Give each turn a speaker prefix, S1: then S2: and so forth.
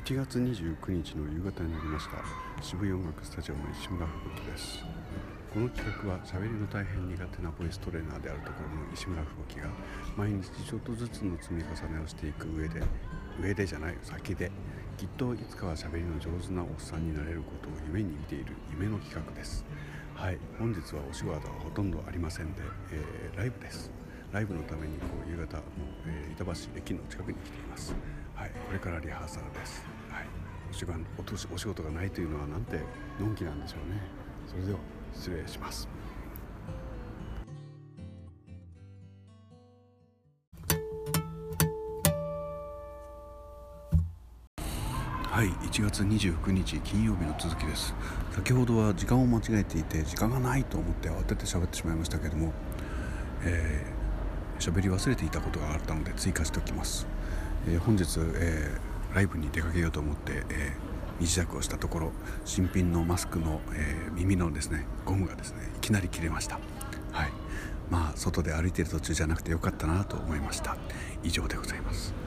S1: 1月29日の夕方になりました。渋谷音楽スタジオの石村吹雪です。この企画は喋りの大変苦手なボイストレーナーであるところの石村吹雪が毎日ちょっとずつの積み重ねをしていく上で上でじゃない先できっといつかは喋りの上手なおっさんになれることを夢に見ている夢の企画です。はい本日はお仕事はほとんどありませんで、えー、ライブです。ライブのためにこう夕方も、えー、板橋駅の近くに来ています、これからリハーサルです。はい、お仕事お仕事がないというのはなんてのんきなんでしょうね。それでは失礼します。はい、1月29日金曜日の続きです先ほどは時間を間違えていて時間がないと思って慌てて喋ってしまいましたけども、えー、喋り忘れていたことがあったので追加しておきますえー、本日、えー、ライブに出かけようと思って、えー、身支度をしたところ新品のマスクの、えー、耳のですねゴムがですねいきなり切れました。はい。まあ外で歩いている途中じゃなくてよかったなと思いました。以上でございます。